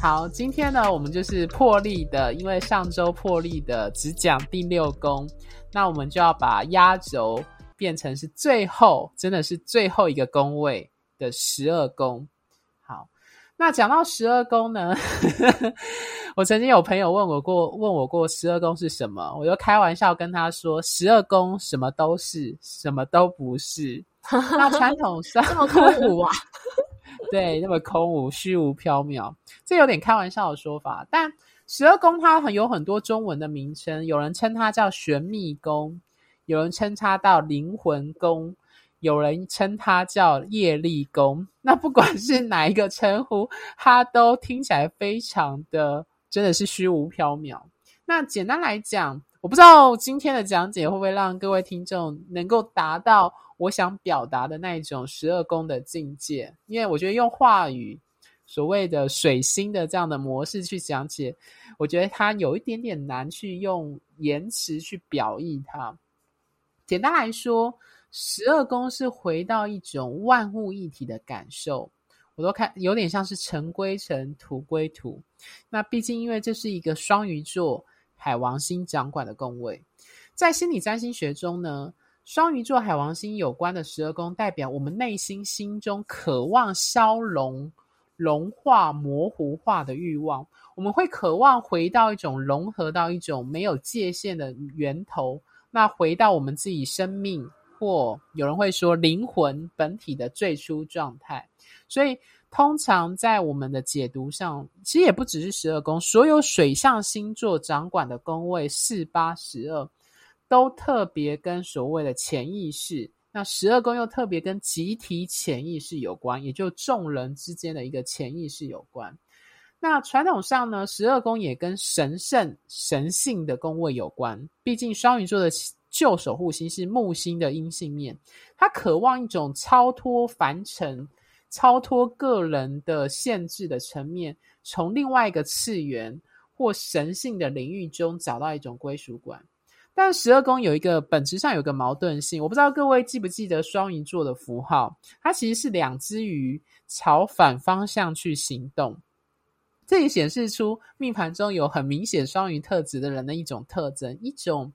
好，今天呢，我们就是破例的，因为上周破例的只讲第六宫，那我们就要把压轴变成是最后，真的是最后一个宫位的十二宫。好，那讲到十二宫呢，我曾经有朋友问我过，问我过十二宫是什么，我就开玩笑跟他说，十二宫什么都是，什么都不是。那传统上 这么空无啊？对，那么空无、虚无缥缈，这有点开玩笑的说法。但十二宫它很有很多中文的名称，有人称它叫玄秘宫，有人称它叫灵魂宫，有人称它叫业力宫。那不管是哪一个称呼，它都听起来非常的真的是虚无缥缈。那简单来讲，我不知道今天的讲解会不会让各位听众能够达到。我想表达的那一种十二宫的境界，因为我觉得用话语所谓的水星的这样的模式去讲解，我觉得它有一点点难去用言辞去表意它。简单来说，十二宫是回到一种万物一体的感受，我都看有点像是尘归尘，土归土。那毕竟因为这是一个双鱼座海王星掌管的宫位，在心理占星学中呢。双鱼座海王星有关的十二宫，代表我们内心心中渴望消融、融化、模糊化的欲望。我们会渴望回到一种融合到一种没有界限的源头，那回到我们自己生命，或有人会说灵魂本体的最初状态。所以，通常在我们的解读上，其实也不只是十二宫，所有水象星座掌管的宫位四八十二。都特别跟所谓的潜意识，那十二宫又特别跟集体潜意识有关，也就众人之间的一个潜意识有关。那传统上呢，十二宫也跟神圣、神性的宫位有关。毕竟双鱼座的旧守护星是木星的阴性面，他渴望一种超脱凡尘、超脱个人的限制的层面，从另外一个次元或神性的领域中找到一种归属感。但十二宫有一个本质上有个矛盾性，我不知道各位记不记得双鱼座的符号，它其实是两只鱼朝反方向去行动。这也显示出命盘中有很明显双鱼特质的人的一种特征，一种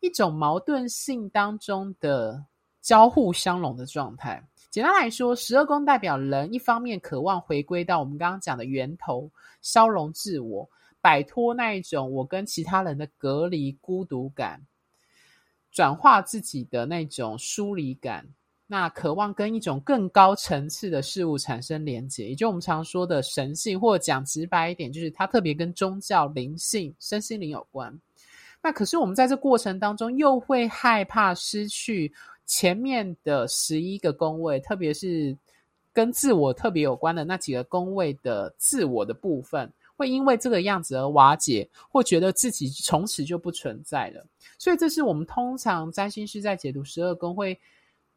一种矛盾性当中的交互相融的状态。简单来说，十二宫代表人一方面渴望回归到我们刚刚讲的源头，消融自我。摆脱那一种我跟其他人的隔离、孤独感，转化自己的那种疏离感，那渴望跟一种更高层次的事物产生连结，也就我们常说的神性，或者讲直白一点，就是它特别跟宗教、灵性、身心灵有关。那可是我们在这过程当中，又会害怕失去前面的十一个宫位，特别是跟自我特别有关的那几个宫位的自我的部分。会因为这个样子而瓦解，或觉得自己从此就不存在了。所以，这是我们通常占星师在解读十二宫会，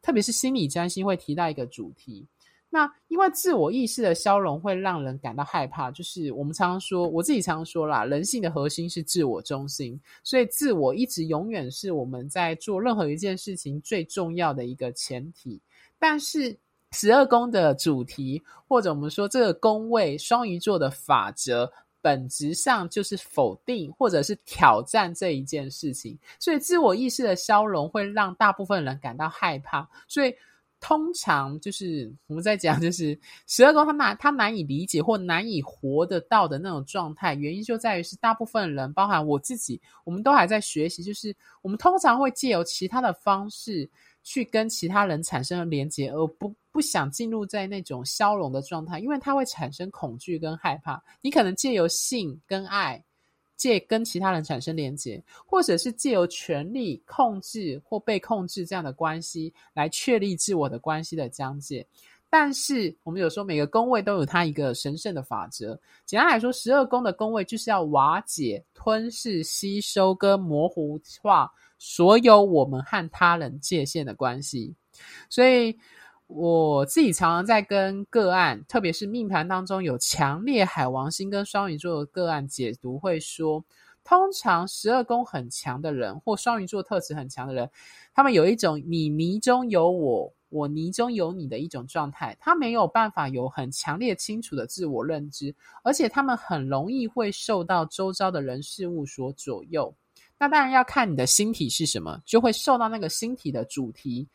特别是心理占星会提到一个主题。那因为自我意识的消融会让人感到害怕，就是我们常常说，我自己常常说啦，人性的核心是自我中心，所以自我一直永远是我们在做任何一件事情最重要的一个前提。但是，十二宫的主题，或者我们说这个宫位双鱼座的法则，本质上就是否定或者是挑战这一件事情。所以自我意识的消融会让大部分人感到害怕。所以通常就是我们在讲，就是十二宫他难他难以理解或难以活得到的那种状态，原因就在于是大部分人，包含我自己，我们都还在学习，就是我们通常会借由其他的方式。去跟其他人产生连接，而不不想进入在那种消融的状态，因为它会产生恐惧跟害怕。你可能借由性跟爱，借跟其他人产生连结，或者是借由权力控制或被控制这样的关系来确立自我的关系的疆界。但是我们有时候每个宫位都有它一个神圣的法则。简单来说，十二宫的宫位就是要瓦解、吞噬、吸收跟模糊化所有我们和他人界限的关系。所以我自己常常在跟个案，特别是命盘当中有强烈海王星跟双鱼座的个案解读，会说，通常十二宫很强的人，或双鱼座特质很强的人，他们有一种你泥中有我。我泥中有你的一种状态，他没有办法有很强烈清楚的自我认知，而且他们很容易会受到周遭的人事物所左右。那当然要看你的星体是什么，就会受到那个星体的主题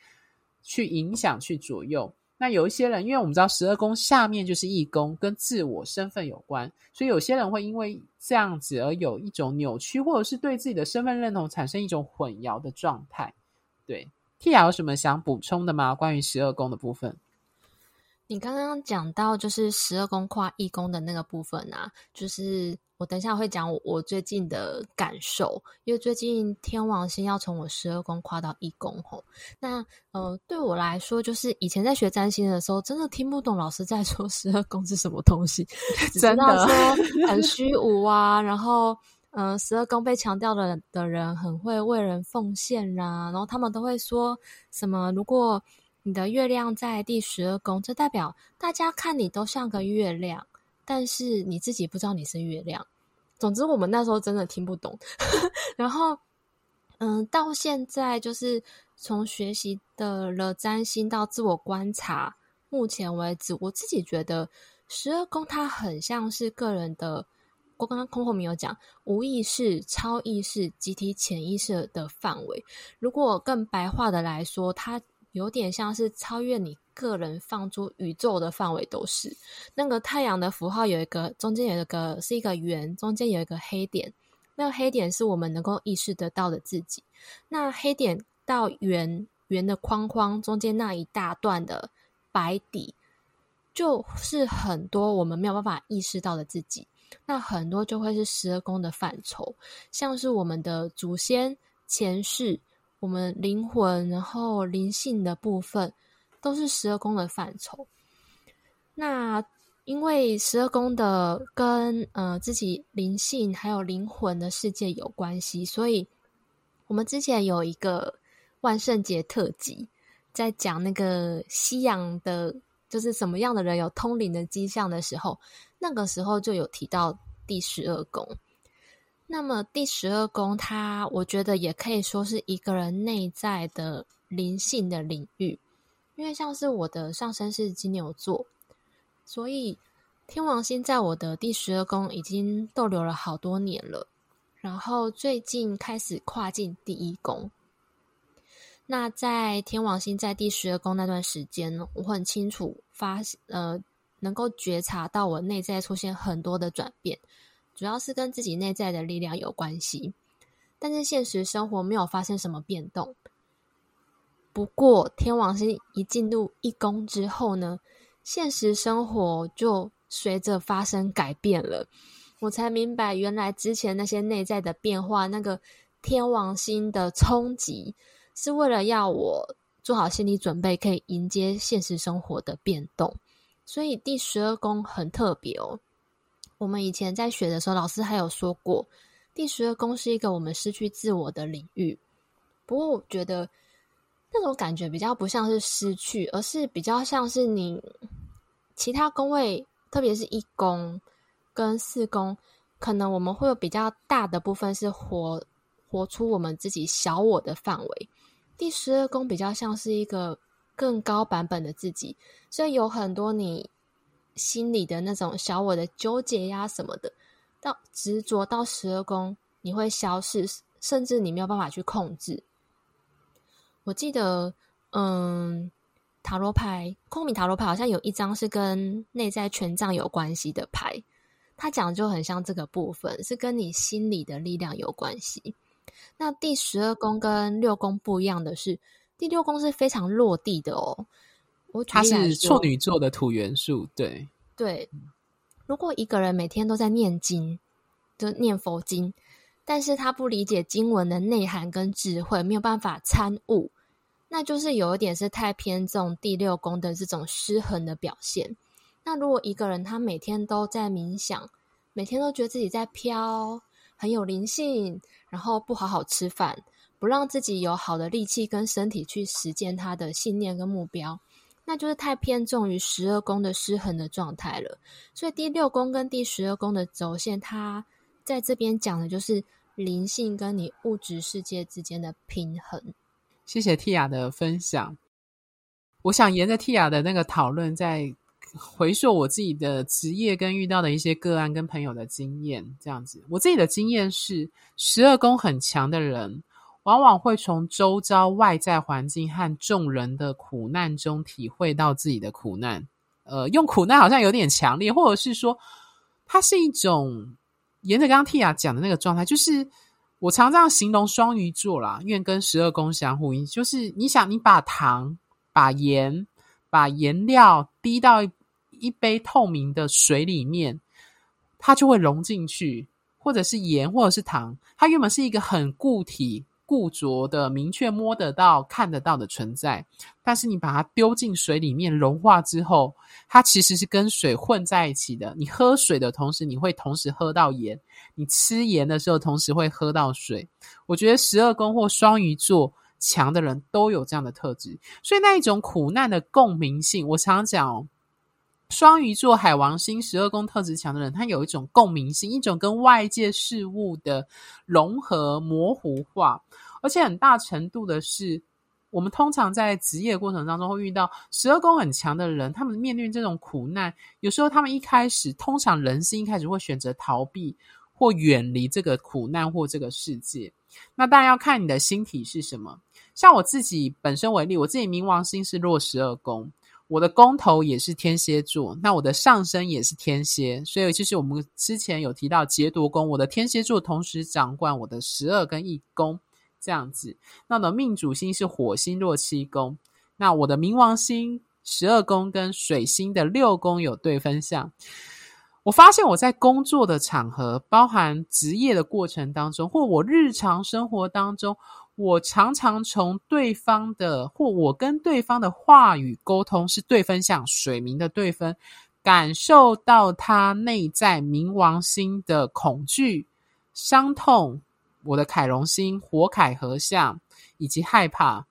去影响、去左右。那有一些人，因为我们知道十二宫下面就是一宫，跟自我身份有关，所以有些人会因为这样子而有一种扭曲，或者是对自己的身份认同产生一种混淆的状态，对。Tia 有什么想补充的吗？关于十二宫的部分，你刚刚讲到就是十二宫跨一宫的那个部分啊，就是我等一下会讲我，我最近的感受，因为最近天王星要从我十二宫跨到一宫吼。那呃，对我来说，就是以前在学占星的时候，真的听不懂老师在 说十二宫是什么东西，只知道说 很虚无啊，然后。嗯，十二宫被强调的的人很会为人奉献啦，然后他们都会说什么？如果你的月亮在第十二宫，这代表大家看你都像个月亮，但是你自己不知道你是月亮。总之，我们那时候真的听不懂。然后，嗯，到现在就是从学习的了占星到自我观察，目前为止，我自己觉得十二宫它很像是个人的。我刚刚空后面有讲无意识、超意识、集体潜意识的范围。如果更白话的来说，它有点像是超越你个人放出宇宙的范围都是。那个太阳的符号有一个中间有一个是一个圆，中间有一个黑点。那个黑点是我们能够意识得到的自己。那黑点到圆圆的框框中间那一大段的白底，就是很多我们没有办法意识到的自己。那很多就会是十二宫的范畴，像是我们的祖先、前世、我们灵魂，然后灵性的部分，都是十二宫的范畴。那因为十二宫的跟呃自己灵性还有灵魂的世界有关系，所以我们之前有一个万圣节特辑，在讲那个西洋的。就是什么样的人有通灵的迹象的时候，那个时候就有提到第十二宫。那么第十二宫，它我觉得也可以说是一个人内在的灵性的领域，因为像是我的上升是金牛座，所以天王星在我的第十二宫已经逗留了好多年了，然后最近开始跨进第一宫。那在天王星在第十二宫那段时间，我很清楚发呃，能够觉察到我内在出现很多的转变，主要是跟自己内在的力量有关系。但是现实生活没有发生什么变动。不过天王星一进入一宫之后呢，现实生活就随着发生改变了。我才明白，原来之前那些内在的变化，那个天王星的冲击。是为了要我做好心理准备，可以迎接现实生活的变动。所以第十二宫很特别哦。我们以前在学的时候，老师还有说过，第十二宫是一个我们失去自我的领域。不过我觉得那种感觉比较不像是失去，而是比较像是你其他宫位，特别是一宫跟四宫，可能我们会有比较大的部分是活活出我们自己小我的范围。第十二宫比较像是一个更高版本的自己，所以有很多你心里的那种小我的纠结呀什么的，到执着到十二宫，你会消失，甚至你没有办法去控制。我记得，嗯，塔罗牌，空明塔罗牌好像有一张是跟内在权杖有关系的牌，它讲的就很像这个部分，是跟你心里的力量有关系。那第十二宫跟六宫不一样的是，第六宫是非常落地的哦。我它是处女座的土元素，对对。如果一个人每天都在念经，就念佛经，但是他不理解经文的内涵跟智慧，没有办法参悟，那就是有一点是太偏重第六宫的这种失衡的表现。那如果一个人他每天都在冥想，每天都觉得自己在飘，很有灵性，然后不好好吃饭，不让自己有好的力气跟身体去实践他的信念跟目标，那就是太偏重于十二宫的失衡的状态了。所以第六宫跟第十二宫的轴线，它在这边讲的就是灵性跟你物质世界之间的平衡。谢谢 Tia 的分享。我想沿着 Tia 的那个讨论，再回溯我自己的职业跟遇到的一些个案跟朋友的经验，这样子。我自己的经验是，十二宫很强的人，往往会从周遭外在环境和众人的苦难中体会到自己的苦难。呃，用苦难好像有点强烈，或者是说，它是一种沿着刚刚 Tia 讲的那个状态，就是。我常这样形容双鱼座啦，因为跟十二宫相呼应，就是你想，你把糖、把盐、把颜料滴到一杯透明的水里面，它就会融进去，或者是盐，或者是糖，它原本是一个很固体。固着的、明确摸得到、看得到的存在，但是你把它丢进水里面融化之后，它其实是跟水混在一起的。你喝水的同时，你会同时喝到盐；你吃盐的时候，同时会喝到水。我觉得十二宫或双鱼座强的人都有这样的特质，所以那一种苦难的共鸣性，我常常讲。双鱼座海王星十二宫特质强的人，他有一种共鸣性，一种跟外界事物的融合模糊化，而且很大程度的是，我们通常在职业过程当中会遇到十二宫很强的人，他们面对这种苦难，有时候他们一开始，通常人性一开始会选择逃避或远离这个苦难或这个世界。那当然要看你的星体是什么。像我自己本身为例，我自己冥王星是落十二宫。我的宫头也是天蝎座，那我的上升也是天蝎，所以其实我们之前有提到劫夺宫，我的天蝎座同时掌管我的十二跟一宫这样子。那我的命主星是火星落七宫，那我的冥王星十二宫跟水星的六宫有对分相。我发现我在工作的场合，包含职业的过程当中，或我日常生活当中。我常常从对方的或我跟对方的话语沟通是对分相，水冥的对分，感受到他内在冥王星的恐惧、伤痛，我的凯龙星火凯合相以及害怕。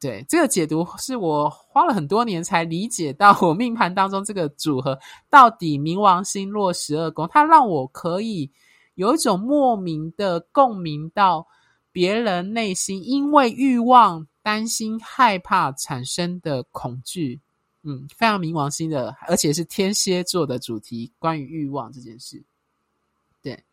对，这个解读是我花了很多年才理解到，我命盘当中这个组合到底冥王星落十二宫，它让我可以有一种莫名的共鸣到。别人内心因为欲望、担心、害怕产生的恐惧，嗯，非常冥王星的，而且是天蝎座的主题，关于欲望这件事。对，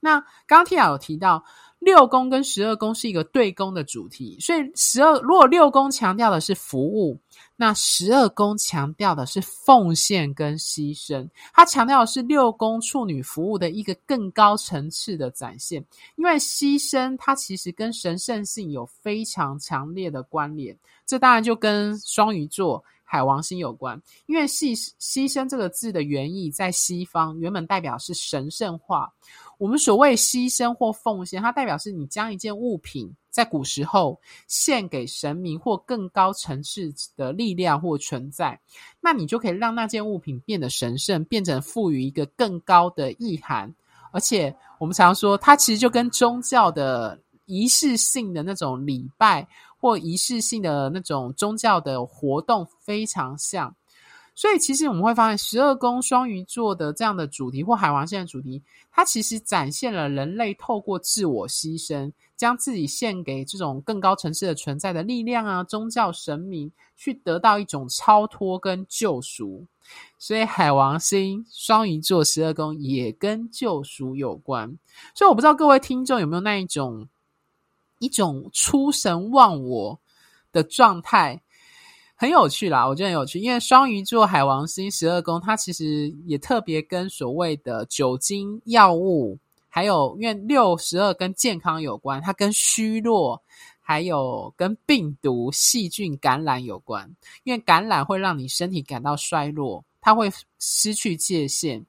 那刚刚 Tia 有提到。六宫跟十二宫是一个对宫的主题，所以十二如果六宫强调的是服务，那十二宫强调的是奉献跟牺牲。它强调的是六宫处女服务的一个更高层次的展现，因为牺牲它其实跟神圣性有非常强烈的关联。这当然就跟双鱼座海王星有关，因为牺牺牲这个字的原意在西方原本代表是神圣化。我们所谓牺牲或奉献，它代表是你将一件物品在古时候献给神明或更高层次的力量或存在，那你就可以让那件物品变得神圣，变成赋予一个更高的意涵。而且我们常说，它其实就跟宗教的仪式性的那种礼拜或仪式性的那种宗教的活动非常像。所以，其实我们会发现，十二宫双鱼座的这样的主题或海王星的主题，它其实展现了人类透过自我牺牲，将自己献给这种更高层次的存在的力量啊，宗教神明，去得到一种超脱跟救赎。所以，海王星双鱼座十二宫也跟救赎有关。所以，我不知道各位听众有没有那一种一种出神忘我的状态。很有趣啦，我觉得很有趣，因为双鱼座海王星十二宫，它其实也特别跟所谓的酒精、药物，还有因为六十二跟健康有关，它跟虚弱，还有跟病毒、细菌感染有关。因为感染会让你身体感到衰弱，它会失去界限，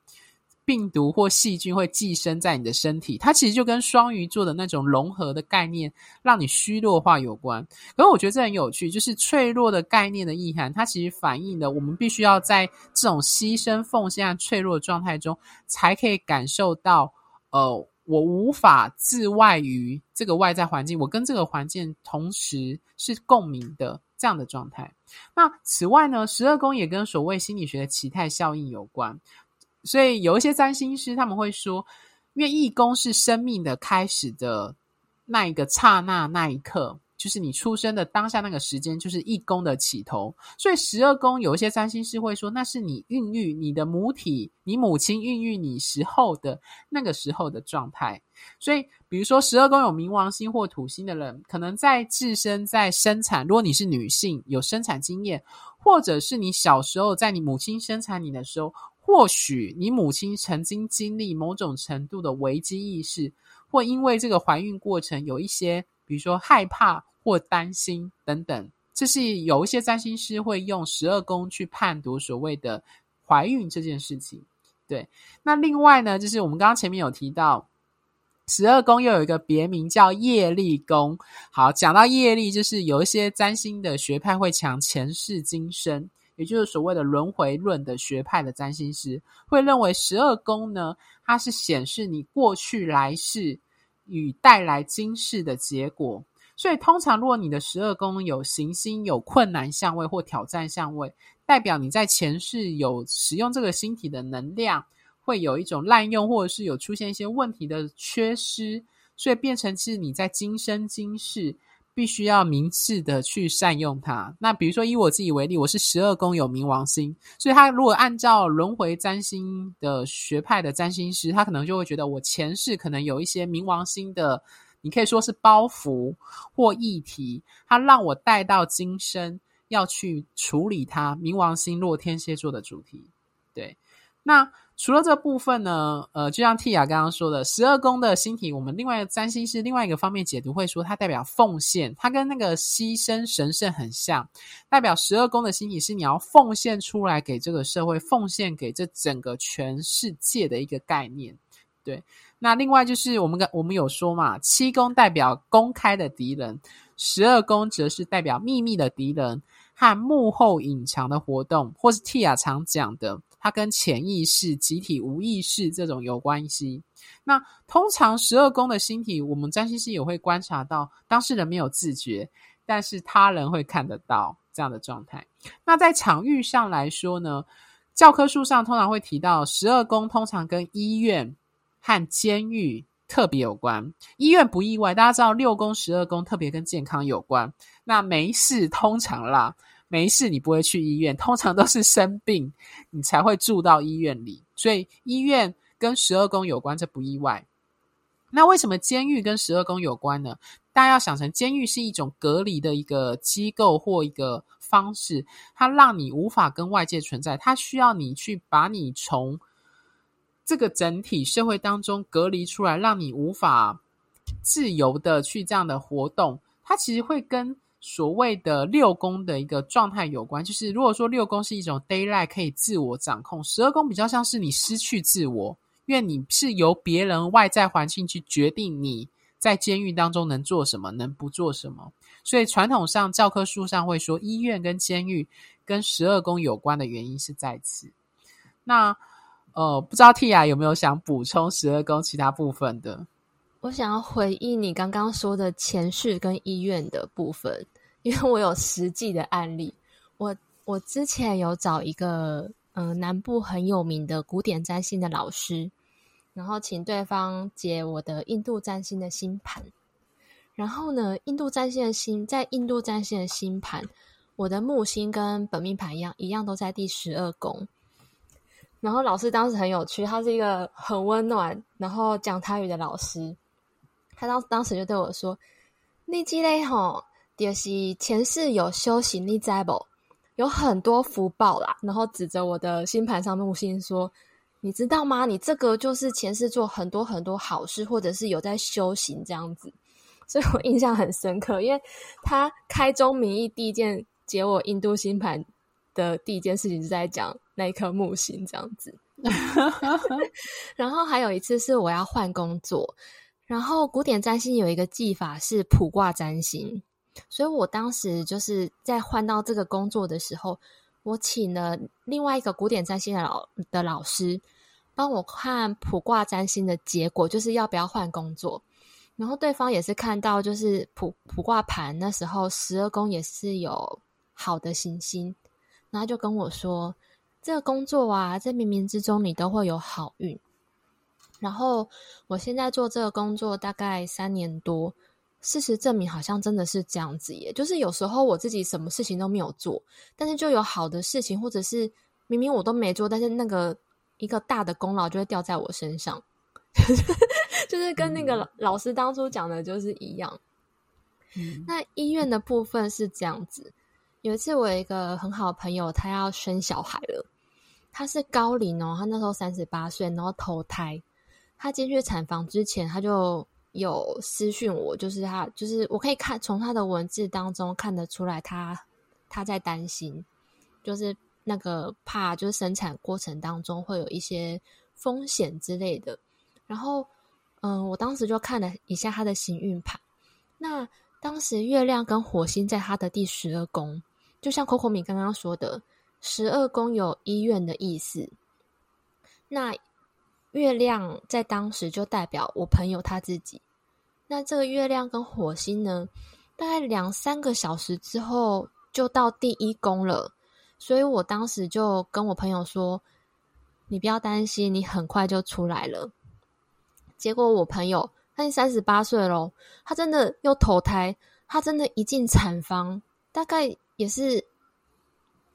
病毒或细菌会寄生在你的身体，它其实就跟双鱼座的那种融合的概念，让你虚弱化有关。可是我觉得这很有趣，就是脆弱的概念的意涵，它其实反映了我们必须要在这种牺牲、奉献和脆弱的状态中，才可以感受到，呃，我无法自外于这个外在环境，我跟这个环境同时是共鸣的这样的状态。那此外呢，十二宫也跟所谓心理学的奇态效应有关。所以有一些占星师他们会说，因为一宫是生命的开始的那一个刹那那一刻，就是你出生的当下那个时间，就是一宫的起头。所以十二宫有一些占星师会说，那是你孕育你的母体，你母亲孕育你时候的那个时候的状态。所以，比如说十二宫有冥王星或土星的人，可能在自身在生产，如果你是女性有生产经验，或者是你小时候在你母亲生产你的时候。或许你母亲曾经经历某种程度的危机意识，或因为这个怀孕过程有一些，比如说害怕或担心等等，这是有一些占星师会用十二宫去判读所谓的怀孕这件事情。对，那另外呢，就是我们刚刚前面有提到，十二宫又有一个别名叫业力宫。好，讲到业力，就是有一些占星的学派会强前世今生。也就是所谓的轮回论的学派的占星师会认为十二宫呢，它是显示你过去来世与带来今世的结果。所以通常如果你的十二宫有行星有困难相位或挑战相位，代表你在前世有使用这个星体的能量，会有一种滥用，或者是有出现一些问题的缺失，所以变成是你在今生今世。必须要明智的去善用它。那比如说以我自己为例，我是十二宫有冥王星，所以他如果按照轮回占星的学派的占星师，他可能就会觉得我前世可能有一些冥王星的，你可以说是包袱或议题，他让我带到今生要去处理它。冥王星落天蝎座的主题，对，那。除了这部分呢，呃，就像 Tia 刚刚说的，十二宫的星体，我们另外占星是另外一个方面解读，会说它代表奉献，它跟那个牺牲神圣很像，代表十二宫的星体是你要奉献出来给这个社会，奉献给这整个全世界的一个概念。对，那另外就是我们刚我们有说嘛，七宫代表公开的敌人，十二宫则是代表秘密的敌人和幕后隐藏的活动，或是 Tia 常讲的。它跟潜意识、集体无意识这种有关系。那通常十二宫的星体，我们占星师也会观察到，当事人没有自觉，但是他人会看得到这样的状态。那在场域上来说呢，教科书上通常会提到，十二宫通常跟医院和监狱特别有关。医院不意外，大家知道六宫、十二宫特别跟健康有关。那没事，通常啦。没事，你不会去医院，通常都是生病，你才会住到医院里。所以医院跟十二宫有关，这不意外。那为什么监狱跟十二宫有关呢？大家要想成，监狱是一种隔离的一个机构或一个方式，它让你无法跟外界存在，它需要你去把你从这个整体社会当中隔离出来，让你无法自由的去这样的活动。它其实会跟所谓的六宫的一个状态有关，就是如果说六宫是一种 daylight 可以自我掌控，十二宫比较像是你失去自我，因为你是由别人外在环境去决定你在监狱当中能做什么，能不做什么。所以传统上教科书上会说，医院跟监狱跟十二宫有关的原因是在此。那呃，不知道 Tia 有没有想补充十二宫其他部分的？我想要回忆你刚刚说的前世跟医院的部分，因为我有实际的案例。我我之前有找一个嗯、南部很有名的古典占星的老师，然后请对方解我的印度占星的星盘。然后呢，印度占星的星在印度占星的星盘，我的木星跟本命盘一样，一样都在第十二宫。然后老师当时很有趣，他是一个很温暖，然后讲台语的老师。他当当时就对我说：“你记得吼，就是前世有修行，你知不？有很多福报啦。”然后指着我的星盘上木星说：“你知道吗？你这个就是前世做很多很多好事，或者是有在修行这样子。”所以我印象很深刻，因为他开宗明义第一件解我印度星盘的第一件事情是在讲那一颗木星这样子。然后还有一次是我要换工作，然后古典占星有一个技法是卜卦占星，所以我当时就是在换到这个工作的时候，我请了另外一个古典占星的老的老师帮我看卜卦占星的结果，就是要不要换工作。然后对方也是看到，就是卜卜卦盘那时候十二宫也是有好的行星，然后就跟我说。这个工作啊，在冥冥之中你都会有好运。然后我现在做这个工作大概三年多，事实证明好像真的是这样子耶。就是有时候我自己什么事情都没有做，但是就有好的事情，或者是明明我都没做，但是那个一个大的功劳就会掉在我身上，就是跟那个老师当初讲的就是一样。嗯。那医院的部分是这样子。有一次，我有一个很好的朋友，他要生小孩了。他是高龄哦，他那时候三十八岁，然后头胎。他进去产房之前，他就有私讯我，就是他，就是我可以看从他的文字当中看得出来他，他在担心，就是那个怕，就是生产过程当中会有一些风险之类的。然后，嗯，我当时就看了一下他的行运盘，那当时月亮跟火星在他的第十二宫。就像 Coco 米刚刚说的，十二宫有医院的意思。那月亮在当时就代表我朋友他自己。那这个月亮跟火星呢，大概两三个小时之后就到第一宫了。所以我当时就跟我朋友说：“你不要担心，你很快就出来了。”结果我朋友他已经三十八岁了，他真的又投胎，他真的一进产房大概。也是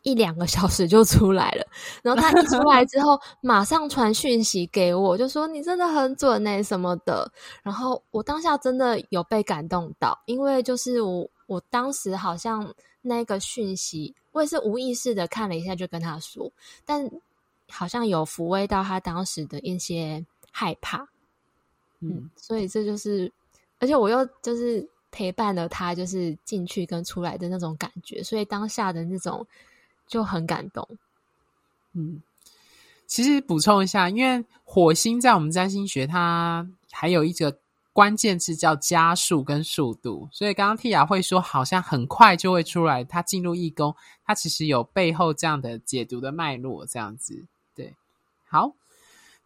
一两个小时就出来了，然后他一出来之后，马上传讯息给我，就说你真的很准欸什么的。然后我当下真的有被感动到，因为就是我我当时好像那个讯息，我也是无意识的看了一下，就跟他说，但好像有抚慰到他当时的一些害怕。嗯，所以这就是，而且我又就是。陪伴了他，就是进去跟出来的那种感觉，所以当下的那种就很感动。嗯，其实补充一下，因为火星在我们占星学，它还有一个关键字叫加速跟速度，所以刚刚 Tia 会说好像很快就会出来，它进入义工，它其实有背后这样的解读的脉络，这样子。对，好。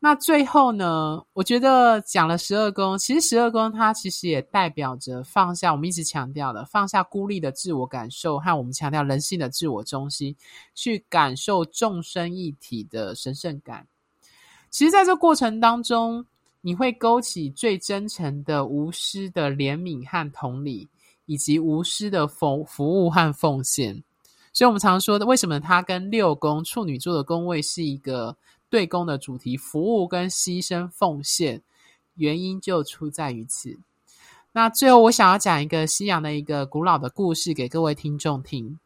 那最后呢，我觉得讲了十二宫，其实十二宫它其实也代表着放下，我们一直强调的放下孤立的自我感受和我们强调人性的自我中心，去感受众生一体的神圣感。其实，在这过程当中，你会勾起最真诚的无私的怜悯和同理，以及无私的服服务和奉献。所以，我们常说的，为什么它跟六宫处女座的宫位是一个对公的主题，服务跟牺牲奉献，原因就出在于此。那最后，我想要讲一个西洋的一个古老的故事给各位听众听。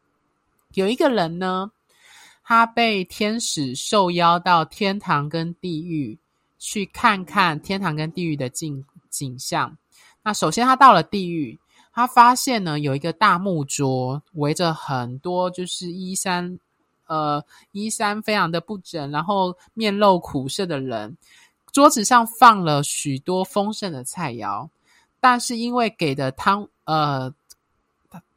有一个人呢，他被天使受邀到天堂跟地狱去看看天堂跟地狱的景景象。那首先，他到了地狱，他发现呢，有一个大木桌，围着很多就是衣衫。呃，衣衫非常的不整，然后面露苦涩的人，桌子上放了许多丰盛的菜肴，但是因为给的汤，呃，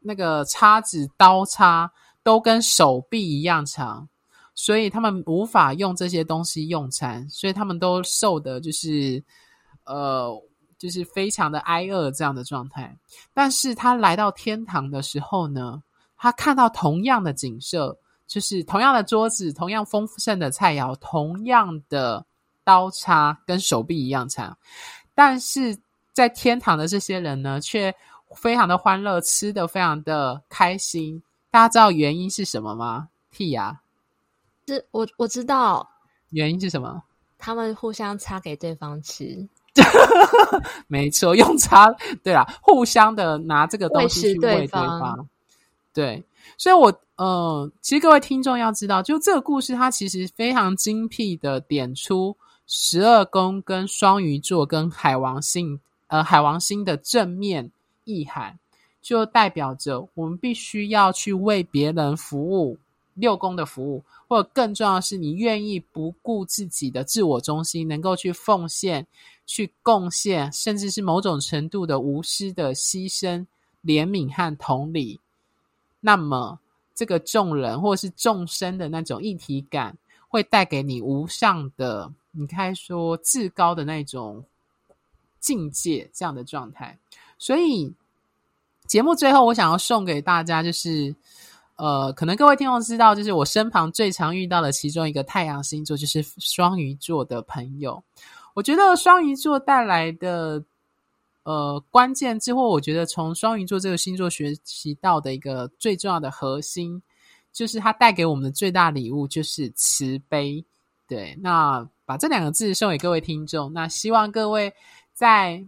那个叉子、刀叉都跟手臂一样长，所以他们无法用这些东西用餐，所以他们都瘦的，就是呃，就是非常的挨饿这样的状态。但是他来到天堂的时候呢，他看到同样的景色。就是同样的桌子，同样丰盛的菜肴，同样的刀叉跟手臂一样长，但是在天堂的这些人呢，却非常的欢乐，吃的非常的开心。大家知道原因是什么吗？Tia，是我我知道原因是什么？他们互相插给对方吃，没错，用叉，对啦，互相的拿这个东西去喂对方，对。所以，我呃，其实各位听众要知道，就这个故事，它其实非常精辟的点出十二宫跟双鱼座跟海王星，呃，海王星的正面意涵，就代表着我们必须要去为别人服务，六宫的服务，或者更重要的是，你愿意不顾自己的自我中心，能够去奉献、去贡献，甚至是某种程度的无私的牺牲、怜悯和同理，那么这个众人或是众生的那种一体感，会带给你无上的，你可以说至高的那种境界，这样的状态。所以节目最后，我想要送给大家就是。呃，可能各位听众知道，就是我身旁最常遇到的其中一个太阳星座，就是双鱼座的朋友。我觉得双鱼座带来的呃关键之后，我觉得从双鱼座这个星座学习到的一个最重要的核心，就是它带给我们的最大礼物就是慈悲。对，那把这两个字送给各位听众，那希望各位在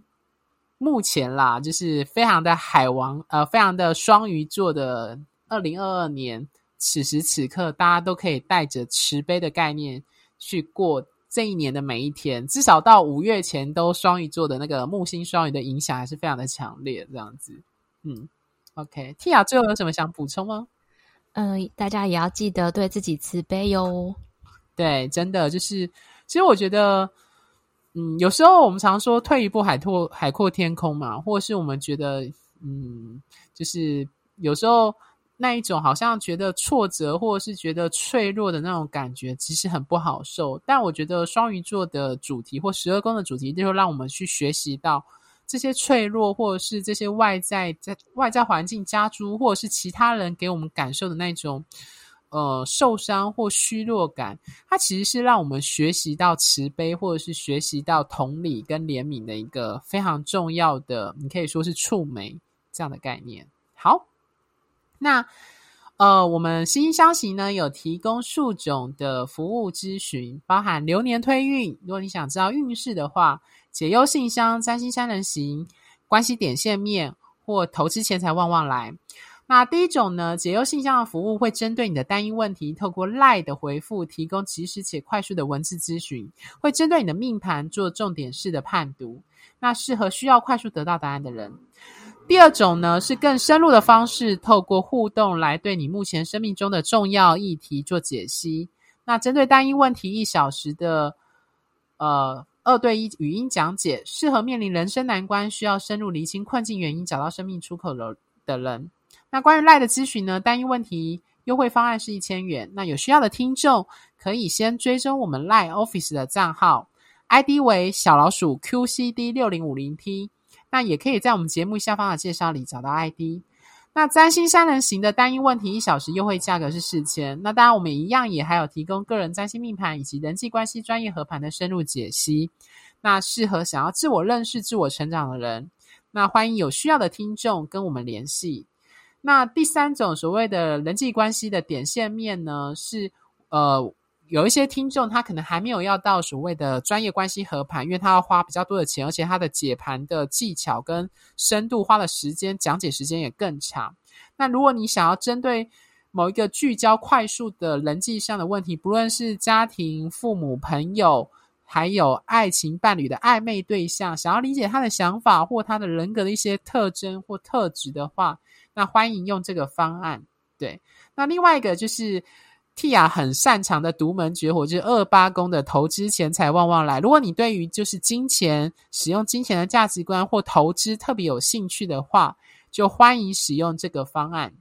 目前啦，就是非常的海王，呃，非常的双鱼座的。二零二二年此时此刻，大家都可以带着慈悲的概念去过这一年的每一天。至少到五月前，都双鱼座的那个木星双鱼的影响还是非常的强烈。这样子，嗯，OK，Tia 最后有什么想补充吗？嗯、呃，大家也要记得对自己慈悲哟。对，真的就是，其实我觉得，嗯，有时候我们常说退一步海阔海阔天空嘛，或者是我们觉得，嗯，就是有时候。那一种好像觉得挫折或者是觉得脆弱的那种感觉，其实很不好受。但我觉得双鱼座的主题或十二宫的主题，就是让我们去学习到这些脆弱，或者是这些外在在外在环境加诸，或者是其他人给我们感受的那种呃受伤或虚弱感，它其实是让我们学习到慈悲，或者是学习到同理跟怜悯的一个非常重要的，你可以说是触媒这样的概念。好。那，呃，我们新消息呢，有提供数种的服务咨询，包含流年推运。如果你想知道运势的话，解忧信箱、占星三人行、关系点线面或投资钱财旺旺来。那第一种呢，解忧信箱的服务会针对你的单一问题，透过 lie 的回复，提供及时且快速的文字咨询，会针对你的命盘做重点式的判读，那适合需要快速得到答案的人。第二种呢，是更深入的方式，透过互动来对你目前生命中的重要议题做解析。那针对单一问题一小时的呃二对一语音讲解，适合面临人生难关、需要深入厘清困境原因、找到生命出口的的人。那关于 LINE 的咨询呢，单一问题优惠方案是一千元。那有需要的听众可以先追踪我们 LINE Office 的账号，ID 为小老鼠 QCD 六零五零 T。那也可以在我们节目下方的介绍里找到 ID。那占星三人行的单一问题一小时优惠价格是四千。那当然我们一样也还有提供个人占星命盘以及人际关系专业合盘的深入解析。那适合想要自我认识、自我成长的人，那欢迎有需要的听众跟我们联系。那第三种所谓的人际关系的点线面呢，是呃。有一些听众，他可能还没有要到所谓的专业关系合盘，因为他要花比较多的钱，而且他的解盘的技巧跟深度花的时间讲解时间也更长。那如果你想要针对某一个聚焦快速的人际上的问题，不论是家庭、父母、朋友，还有爱情伴侣的暧昧对象，想要理解他的想法或他的人格的一些特征或特质的话，那欢迎用这个方案。对，那另外一个就是。Tia 很擅长的独门绝活就是二八宫的投资钱财旺旺来。如果你对于就是金钱使用金钱的价值观或投资特别有兴趣的话，就欢迎使用这个方案。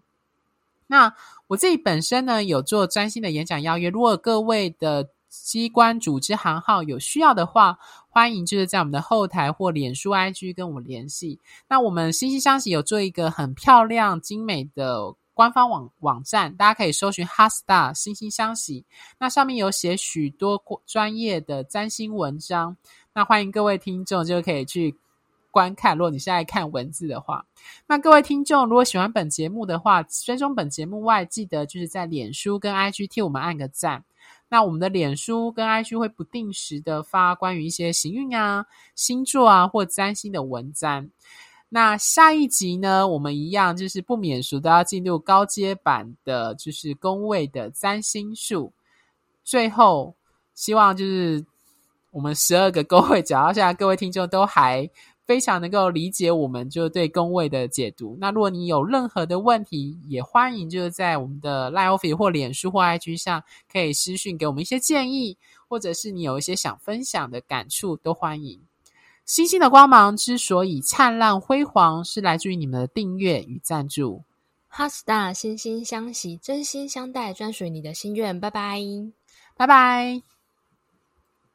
那我自己本身呢有做专心的演讲邀约，如果各位的机关组织行号有需要的话，欢迎就是在我们的后台或脸书 IG 跟我们联系。那我们心星相惜有做一个很漂亮精美的。官方网网站，大家可以搜寻 HeartStar 心星相惜，那上面有写许多专业的占星文章，那欢迎各位听众就可以去观看。如果你是爱看文字的话，那各位听众如果喜欢本节目的话，追踪本节目外，记得就是在脸书跟 IG 替我们按个赞。那我们的脸书跟 IG 会不定时的发关于一些行运啊、星座啊或占星的文章。那下一集呢，我们一样就是不免俗都要进入高阶版的，就是宫位的占星术。最后，希望就是我们十二个宫位，讲到现在各位听众都还非常能够理解我们就对宫位的解读。那如果你有任何的问题，也欢迎就是在我们的 Live 或脸书或 IG 上可以私讯给我们一些建议，或者是你有一些想分享的感触，都欢迎。星星的光芒之所以灿烂辉煌，是来自于你们的订阅与赞助。HeartStar 心心相惜，真心相待，专属于你的心愿。拜拜，拜拜。